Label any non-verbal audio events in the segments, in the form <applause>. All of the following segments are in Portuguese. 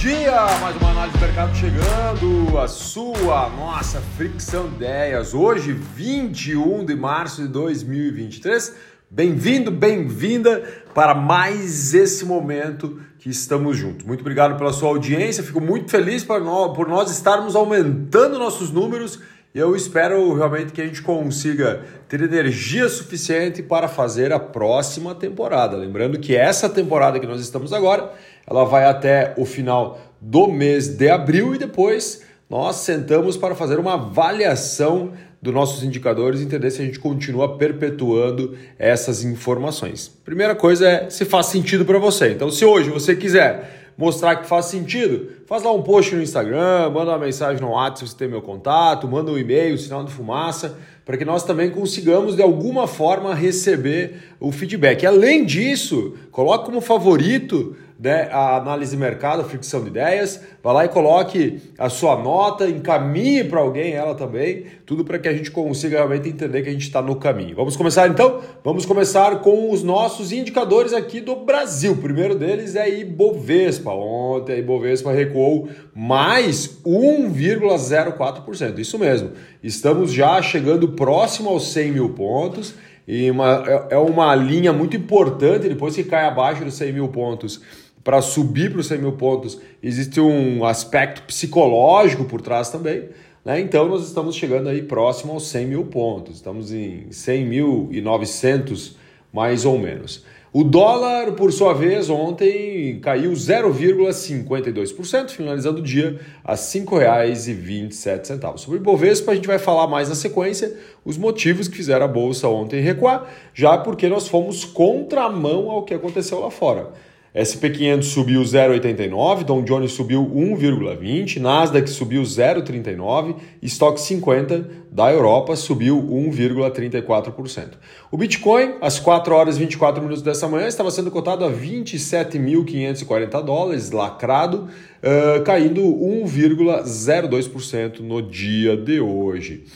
dia! Mais uma análise do mercado chegando, a sua, nossa Fricção Ideias. Hoje, 21 de março de 2023. Bem-vindo, bem-vinda para mais esse momento que estamos juntos. Muito obrigado pela sua audiência, fico muito feliz por nós, por nós estarmos aumentando nossos números e eu espero realmente que a gente consiga ter energia suficiente para fazer a próxima temporada. Lembrando que essa temporada que nós estamos agora, ela vai até o final do mês de abril e depois nós sentamos para fazer uma avaliação dos nossos indicadores e entender se a gente continua perpetuando essas informações. Primeira coisa é se faz sentido para você. Então, se hoje você quiser mostrar que faz sentido, faz lá um post no Instagram, manda uma mensagem no WhatsApp se você tem meu contato, manda um e-mail, sinal de fumaça, para que nós também consigamos de alguma forma receber o feedback. Além disso, coloque como favorito né, a análise de mercado, a fricção de ideias, vá lá e coloque a sua nota, encaminhe para alguém ela também, tudo para que a gente consiga realmente entender que a gente está no caminho. Vamos começar então? Vamos começar com os nossos indicadores aqui do Brasil. O primeiro deles é Ibovespa. Ontem a Ibovespa recuou mais 1,04%. Isso mesmo, estamos já chegando próximo aos 100 mil pontos. E uma, é, é uma linha muito importante, depois que cai abaixo dos 100 mil pontos, para subir para os 100 mil pontos, existe um aspecto psicológico por trás também. Né? Então, nós estamos chegando aí próximo aos 100 mil pontos. Estamos em 100.900 mais ou menos. O dólar, por sua vez, ontem caiu 0,52%, finalizando o dia a R$ 5,27. Sobre o Ibovespa, a gente vai falar mais na sequência os motivos que fizeram a bolsa ontem recuar, já porque nós fomos contramão ao que aconteceu lá fora. SP500 subiu 0,89, Dow Jones subiu 1,20, Nasdaq subiu 0,39, Stock 50 da Europa subiu 1,34%. O Bitcoin, às 4 horas e 24 minutos dessa manhã, estava sendo cotado a 27.540 dólares, lacrado, uh, caindo 1,02% no dia de hoje.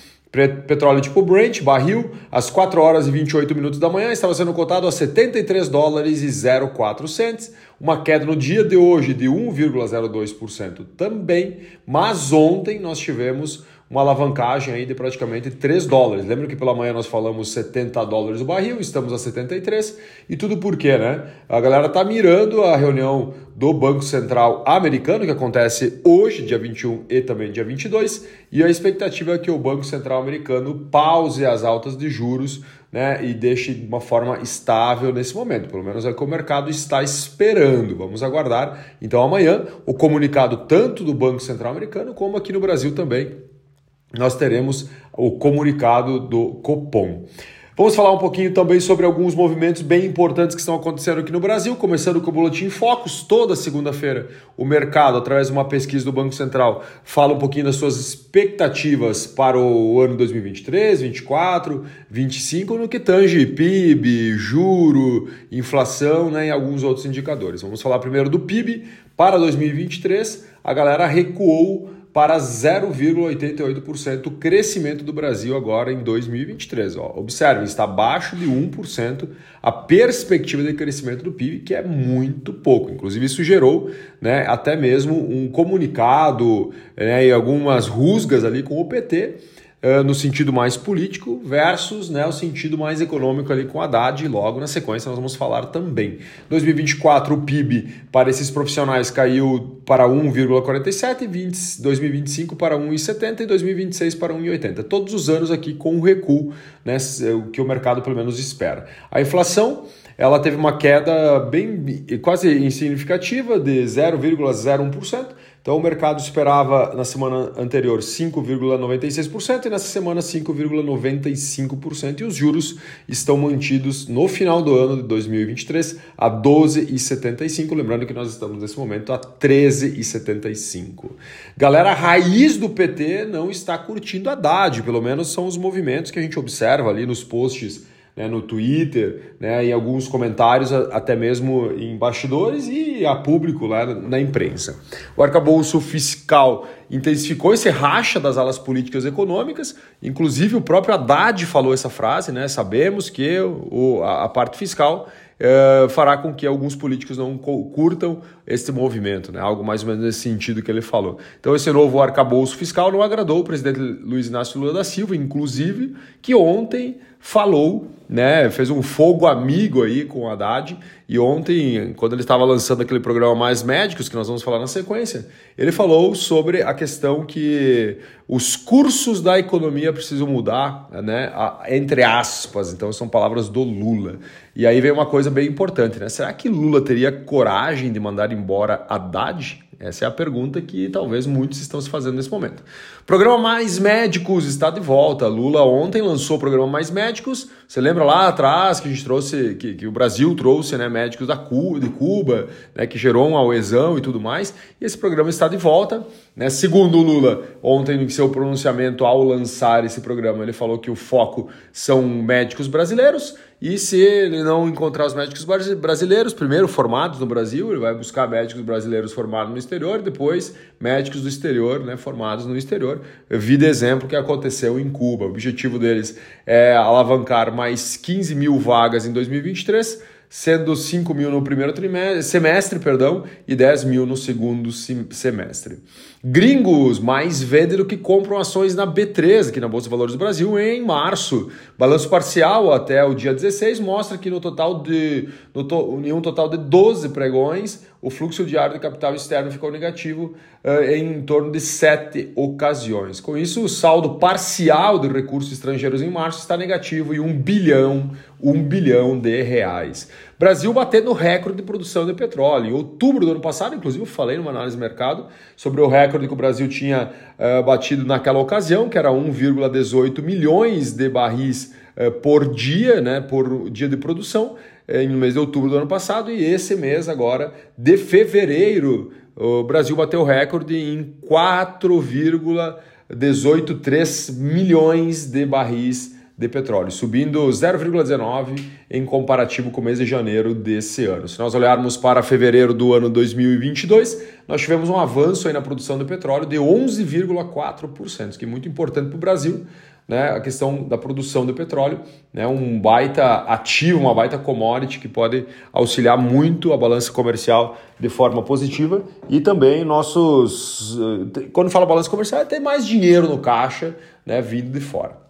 Petróleo tipo Brent, barril, às 4 horas e 28 minutos da manhã, estava sendo cotado a 73 dólares e 04 cents, uma queda no dia de hoje de 1,02% também, mas ontem nós tivemos uma alavancagem aí de praticamente 3 dólares. Lembra que pela manhã nós falamos 70 dólares o barril, estamos a 73 e tudo por quê, né? A galera tá mirando a reunião do Banco Central americano que acontece hoje, dia 21 e também dia 22, e a expectativa é que o Banco Central americano pause as altas de juros né, e deixe de uma forma estável nesse momento. Pelo menos é o que o mercado está esperando. Vamos aguardar. Então, amanhã, o comunicado tanto do Banco Central americano como aqui no Brasil também nós teremos o comunicado do Copom. Vamos falar um pouquinho também sobre alguns movimentos bem importantes que estão acontecendo aqui no Brasil, começando com o Boletim Focus. Toda segunda-feira, o mercado, através de uma pesquisa do Banco Central, fala um pouquinho das suas expectativas para o ano 2023, 2024, 2025, no que tange PIB, juro, inflação né, e alguns outros indicadores. Vamos falar primeiro do PIB. Para 2023, a galera recuou para 0,88% o crescimento do Brasil agora em 2023. Ó. Observe, está abaixo de 1% a perspectiva de crescimento do PIB, que é muito pouco. Inclusive, isso gerou né, até mesmo um comunicado né, e algumas rusgas ali com o PT no sentido mais político versus né, o sentido mais econômico ali com Haddad e logo na sequência nós vamos falar também. 2024 o PIB para esses profissionais caiu para 1,47, 2025 para 1,70 e 2026 para 1,80. Todos os anos aqui com um recuo, né, o que o mercado pelo menos espera. A inflação ela teve uma queda bem quase insignificativa de 0,01%. Então o mercado esperava na semana anterior 5,96% e nessa semana 5,95% e os juros estão mantidos no final do ano de 2023 a 12,75, lembrando que nós estamos nesse momento a 13,75. Galera, a raiz do PT não está curtindo a Haddad, pelo menos são os movimentos que a gente observa ali nos posts né, no Twitter, né, em alguns comentários, até mesmo em bastidores e a público lá na imprensa. O arcabouço fiscal intensificou esse racha das alas políticas e econômicas, inclusive o próprio Haddad falou essa frase, né, sabemos que o, a, a parte fiscal uh, fará com que alguns políticos não curtam esse movimento, né? algo mais ou menos nesse sentido que ele falou. Então, esse novo arcabouço fiscal não agradou o presidente Luiz Inácio Lula da Silva, inclusive, que ontem falou, né, fez um fogo amigo aí com o Haddad, e ontem, quando ele estava lançando aquele programa Mais Médicos, que nós vamos falar na sequência, ele falou sobre a questão que os cursos da economia precisam mudar, né, entre aspas, então são palavras do Lula. E aí vem uma coisa bem importante, né? Será que Lula teria coragem de mandar embora Haddad? Essa é a pergunta que talvez muitos estão se fazendo nesse momento. Programa Mais Médicos está de volta. Lula ontem lançou o programa Mais Médicos. Você lembra lá atrás que a gente trouxe, que, que o Brasil trouxe né, médicos da Cuba, de Cuba, né, que gerou um auesão e tudo mais. E esse programa está de volta. Né? Segundo o Lula, ontem em seu pronunciamento ao lançar esse programa, ele falou que o foco são médicos brasileiros. E se ele não encontrar os médicos brasileiros, primeiro formados no Brasil, ele vai buscar médicos brasileiros formados no exterior, depois médicos do exterior, né, formados no exterior. Eu vi de exemplo que aconteceu em Cuba. O objetivo deles é alavancar mais 15 mil vagas em 2023 sendo 5 mil no primeiro trimestre, semestre perdão, e 10 mil no segundo semestre. Gringos mais vendem do que compram ações na B3, aqui na Bolsa de Valores do Brasil, em março. Balanço parcial até o dia 16 mostra que no total de, no to, em um total de 12 pregões, o fluxo diário de capital externo ficou negativo uh, em torno de sete ocasiões. Com isso, o saldo parcial de recursos estrangeiros em março está negativo em um bilhão, um bilhão de reais. Brasil batendo recorde de produção de petróleo. Em outubro do ano passado, inclusive, eu falei numa análise de mercado sobre o recorde que o Brasil tinha uh, batido naquela ocasião, que era 1,18 milhões de barris uh, por dia, né, por dia de produção. É, no mês de outubro do ano passado e esse mês agora de fevereiro o Brasil bateu recorde em 4,183 milhões de barris de petróleo, subindo 0,19 em comparativo com o mês de janeiro desse ano. Se nós olharmos para fevereiro do ano 2022, nós tivemos um avanço aí na produção de petróleo de 11,4%, que é muito importante para o Brasil, né, a questão da produção do petróleo, né, um baita ativo, uma baita commodity que pode auxiliar muito a balança comercial de forma positiva e também nossos. Eh, quando fala balança comercial, é ter mais dinheiro no caixa né, vindo de fora.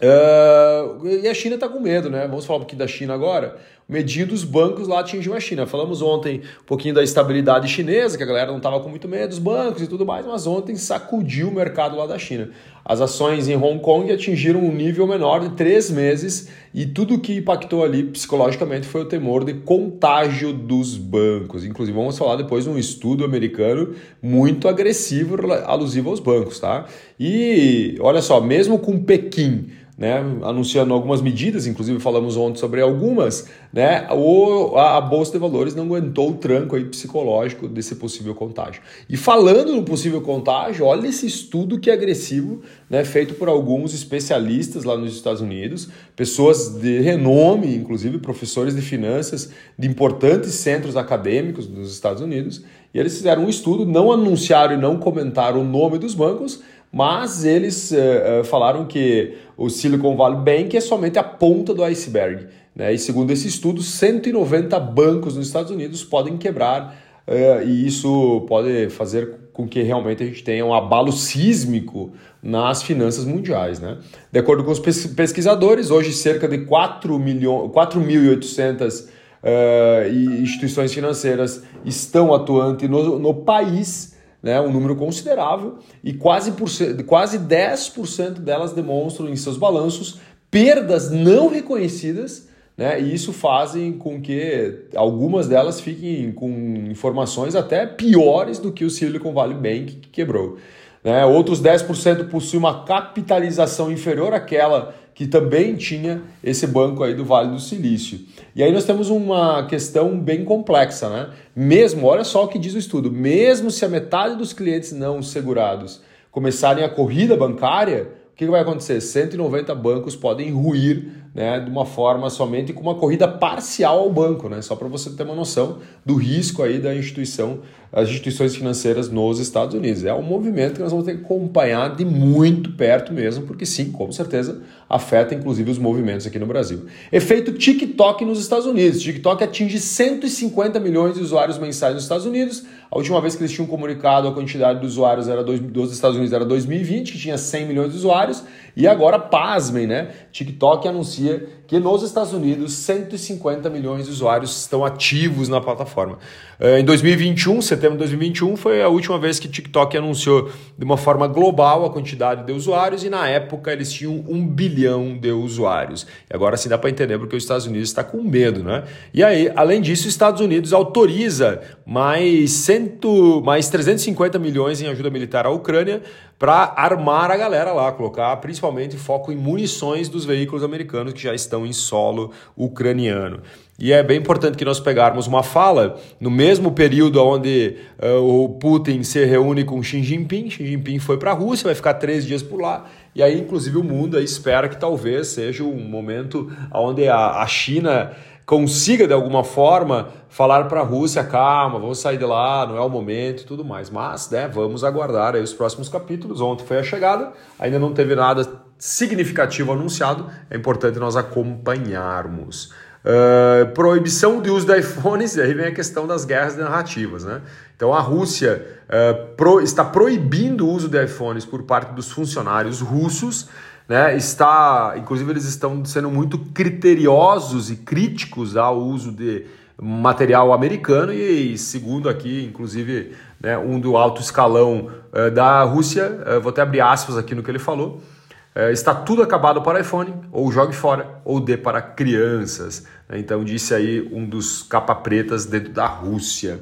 Uh, e a China está com medo, né? Vamos falar um pouquinho da China agora. O medinho dos bancos lá atingiu a China. Falamos ontem um pouquinho da estabilidade chinesa, que a galera não estava com muito medo dos bancos e tudo mais, mas ontem sacudiu o mercado lá da China. As ações em Hong Kong atingiram um nível menor de três meses e tudo que impactou ali psicologicamente foi o temor de contágio dos bancos. Inclusive, vamos falar depois de um estudo americano muito agressivo alusivo aos bancos, tá? E olha só, mesmo com Pequim né, anunciando algumas medidas, inclusive falamos ontem sobre algumas, né, o, a, a, Bolsa de Valores não aguentou o tranco aí psicológico desse possível contágio. E falando no possível contágio, olha esse estudo que é agressivo, né, feito por alguns especialistas lá nos Estados Unidos, pessoas de renome, inclusive professores de finanças de importantes centros acadêmicos dos Estados Unidos, e eles fizeram um estudo, não anunciaram e não comentaram o nome dos bancos, mas eles uh, uh, falaram que o Silicon Valley Bank é somente a ponta do iceberg. Né? E segundo esse estudo, 190 bancos nos Estados Unidos podem quebrar uh, e isso pode fazer com que realmente a gente tenha um abalo sísmico nas finanças mundiais. Né? De acordo com os pesquisadores, hoje cerca de 4.800 uh, instituições financeiras estão atuantes no, no país né, um número considerável, e quase, por, quase 10% delas demonstram em seus balanços perdas não reconhecidas, né, e isso fazem com que algumas delas fiquem com informações até piores do que o Silicon Valley Bank que quebrou. Né? Outros 10% possuem uma capitalização inferior àquela que também tinha esse banco aí do Vale do Silício. E aí nós temos uma questão bem complexa, né? Mesmo, olha só o que diz o estudo, mesmo se a metade dos clientes não segurados começarem a corrida bancária, o que vai acontecer? 190 bancos podem ruir né, de uma forma somente com uma corrida parcial ao banco, né, só para você ter uma noção do risco aí da instituição, as instituições financeiras nos Estados Unidos. É um movimento que nós vamos ter que acompanhar de muito perto mesmo, porque sim, com certeza afeta inclusive os movimentos aqui no Brasil. Efeito TikTok nos Estados Unidos. TikTok atinge 150 milhões de usuários mensais nos Estados Unidos. A última vez que eles tinham comunicado a quantidade de usuários era dois, dos Estados Unidos era 2020, que tinha 100 milhões de usuários, e agora, pasmem, né? TikTok anuncia acontecia que nos Estados Unidos 150 milhões de usuários estão ativos na plataforma. Eh, em 2021, setembro de 2021, foi a última vez que TikTok anunciou de uma forma global a quantidade de usuários, e na época eles tinham um bilhão de usuários. E agora sim dá para entender porque os Estados Unidos está com medo, né? E aí, além disso, os Estados Unidos autoriza mais, cento, mais 350 milhões em ajuda militar à Ucrânia para armar a galera lá, colocar principalmente foco em munições dos veículos americanos que já estão em solo ucraniano. E é bem importante que nós pegarmos uma fala no mesmo período onde uh, o Putin se reúne com Xi Jinping. Xi Jinping foi para a Rússia, vai ficar três dias por lá. E aí, inclusive, o mundo espera que talvez seja um momento onde a, a China consiga de alguma forma falar para a Rússia, calma, vamos sair de lá, não é o momento e tudo mais. Mas, né, vamos aguardar os próximos capítulos. Ontem foi a chegada, ainda não teve nada significativo anunciado, é importante nós acompanharmos. Uh, proibição de uso de iPhones, e aí vem a questão das guerras narrativas. Né? Então a Rússia uh, pro, está proibindo o uso de iPhones por parte dos funcionários russos né, está, inclusive eles estão sendo muito criteriosos e críticos ao uso de material americano e segundo aqui, inclusive, né, um do alto escalão uh, da Rússia, vou até abrir aspas aqui no que ele falou, está tudo acabado para iPhone, ou jogue fora, ou dê para crianças. Então disse aí um dos capa-pretas dentro da Rússia.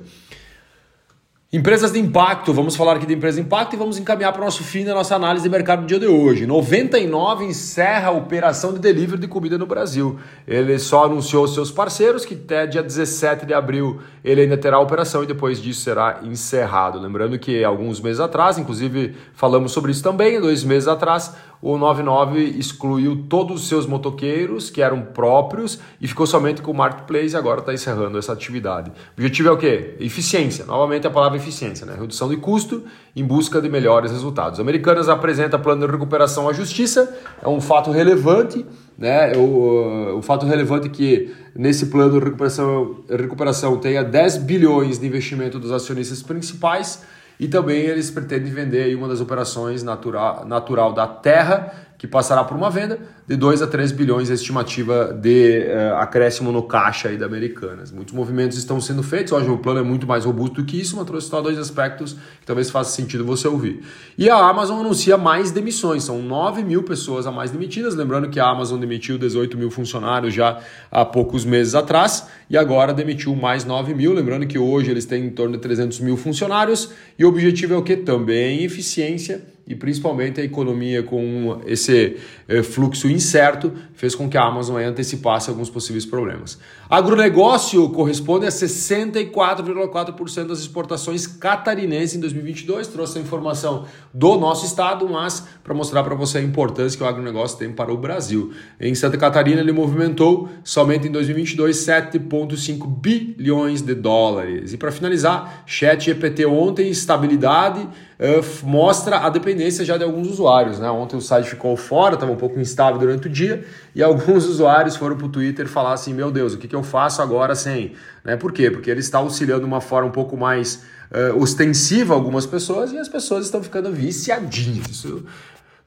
Empresas de impacto, vamos falar aqui de empresa de impacto e vamos encaminhar para o nosso fim da nossa análise de mercado no dia de hoje. 99 encerra a operação de delivery de comida no Brasil. Ele só anunciou seus parceiros que até dia 17 de abril ele ainda terá a operação e depois disso será encerrado. Lembrando que alguns meses atrás, inclusive falamos sobre isso também, dois meses atrás, o 99 excluiu todos os seus motoqueiros que eram próprios e ficou somente com o marketplace e agora está encerrando essa atividade. O objetivo é o quê? Eficiência. Novamente a palavra eficiência, né? Redução de custo em busca de melhores resultados. Americanas apresenta plano de recuperação à justiça, é um fato relevante, né? O, o fato relevante é que nesse plano de recuperação, recuperação tenha 10 bilhões de investimento dos acionistas principais e também eles pretendem vender uma das operações natural, natural da Terra, que passará por uma venda de 2 a 3 bilhões a estimativa de uh, acréscimo no caixa aí da Americanas. Muitos movimentos estão sendo feitos, hoje o plano é muito mais robusto do que isso, mas trouxe só dois aspectos que talvez faça sentido você ouvir. E a Amazon anuncia mais demissões, são 9 mil pessoas a mais demitidas, lembrando que a Amazon demitiu 18 mil funcionários já há poucos meses atrás, e agora demitiu mais 9 mil, lembrando que hoje eles têm em torno de 300 mil funcionários, e o objetivo é o que? Também eficiência e principalmente a economia com esse eh, fluxo incerto fez com que a Amazon antecipasse alguns possíveis problemas. Agronegócio corresponde a 64,4% das exportações catarinenses em 2022. Trouxe a informação do nosso estado, mas para mostrar para você a importância que o agronegócio tem para o Brasil. Em Santa Catarina, ele movimentou somente em 2022 7,5 bilhões de dólares. E para finalizar, Chat GPT ontem, estabilidade uh, mostra a dependência já de alguns usuários. Né? Ontem o site ficou fora, estava um pouco instável durante o dia, e <laughs> alguns usuários foram para o Twitter falar assim: meu Deus, o que, que eu faço agora sem? Né? Por quê? Porque ele está auxiliando de uma forma um pouco mais uh, ostensiva algumas pessoas e as pessoas estão ficando viciadinhas. Isso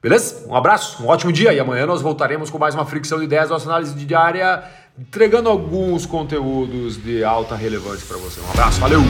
Beleza? Um abraço, um ótimo dia e amanhã nós voltaremos com mais uma fricção de ideias, nossa análise diária, entregando alguns conteúdos de alta relevância para você. Um abraço, valeu!